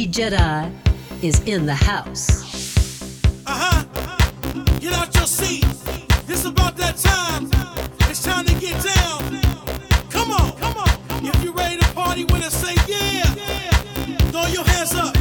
Mighty Jedi is in the house. Uh huh. Get out your seat. It's about that time. It's time to get down. Come on. Come on. If you're ready to party with us, say yeah. Throw your hands up.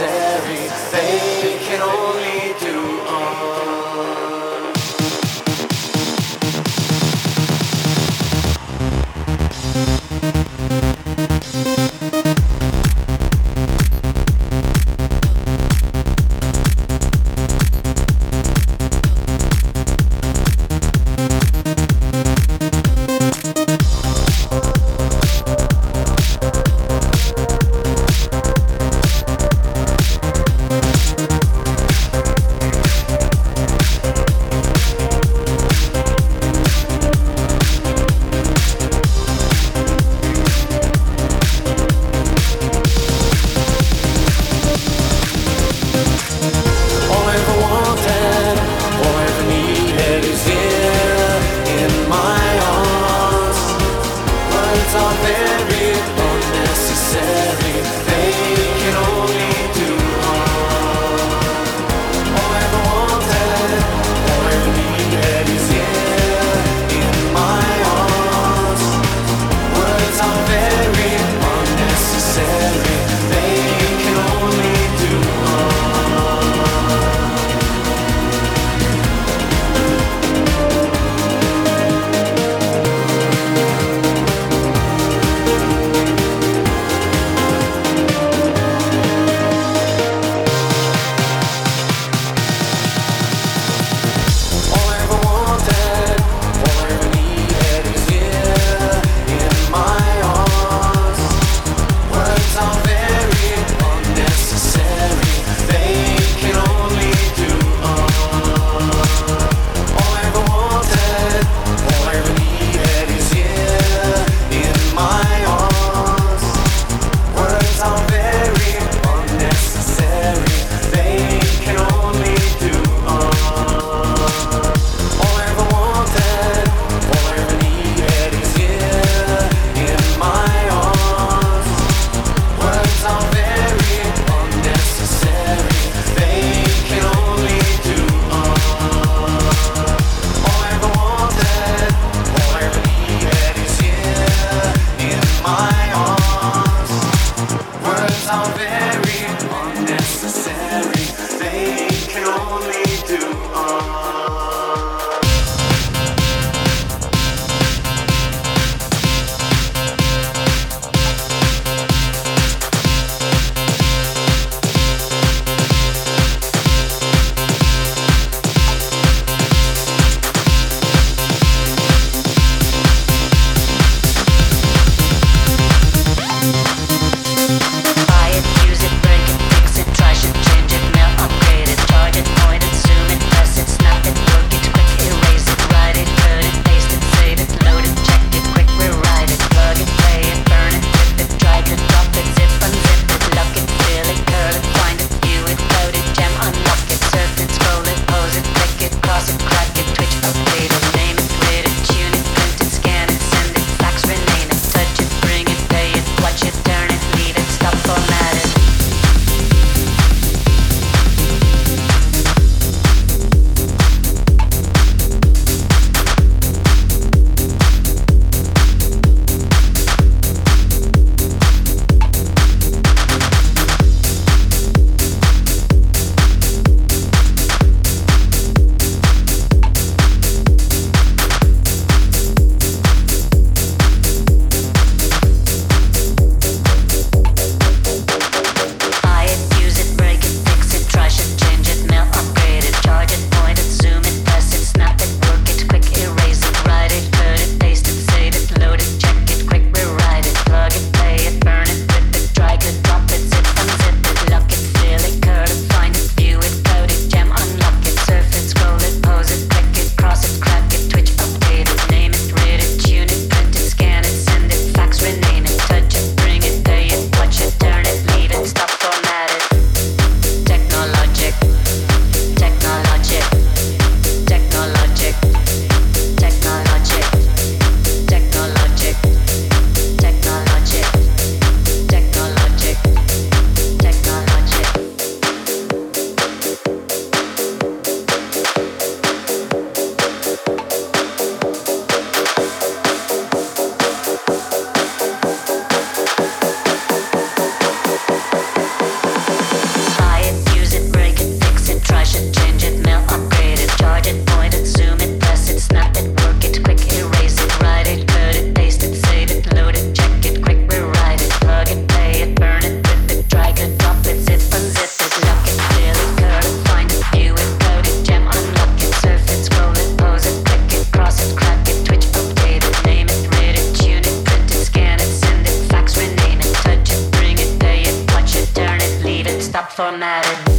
necessary. sonare.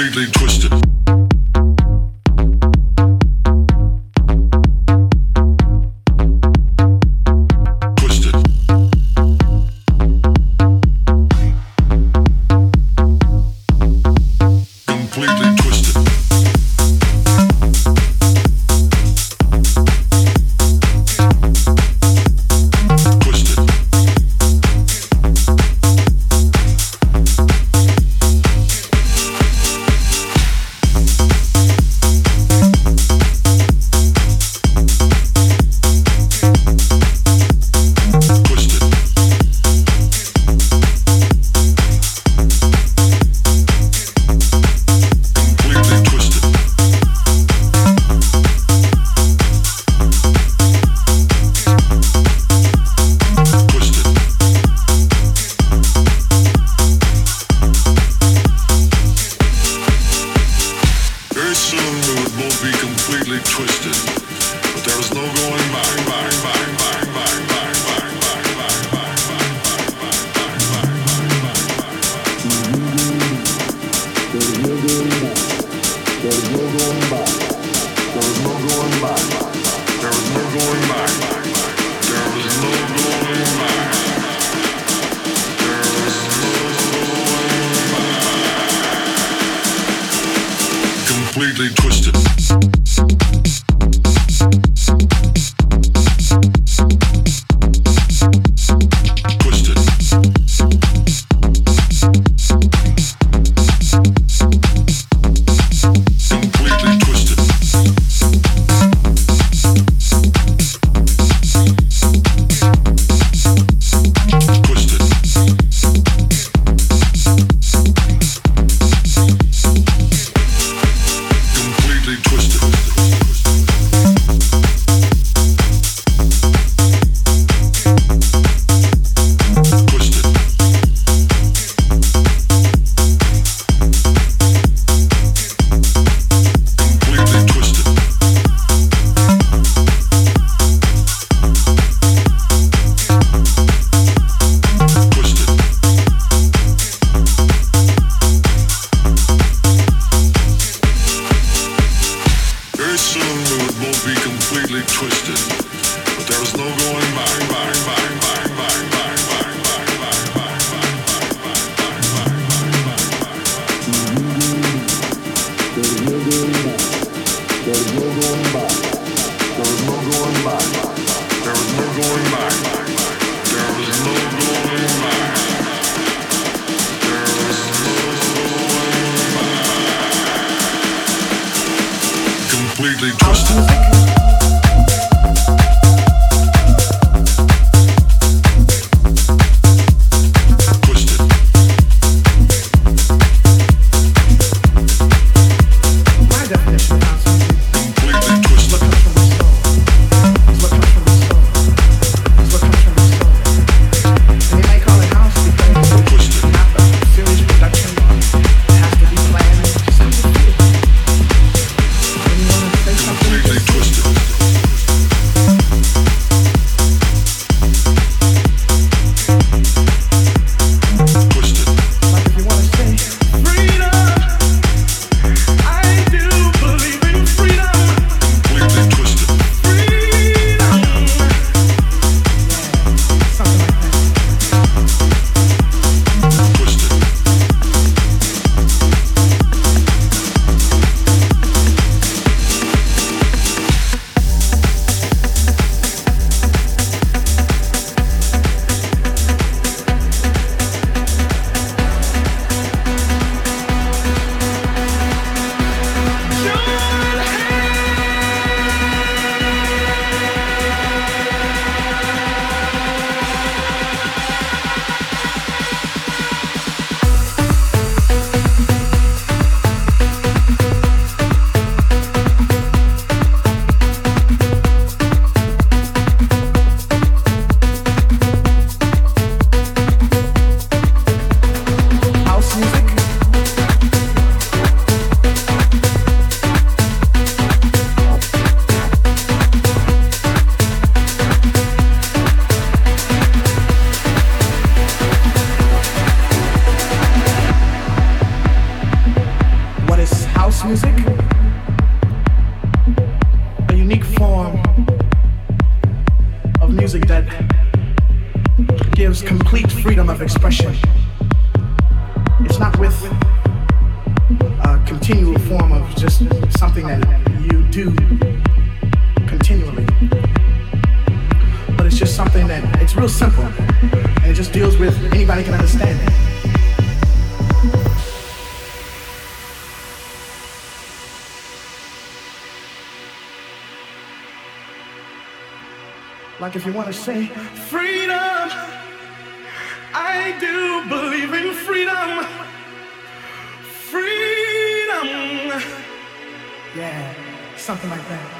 completely twisted. Like if you want to say, freedom, I do believe in freedom. Freedom. Yeah, something like that.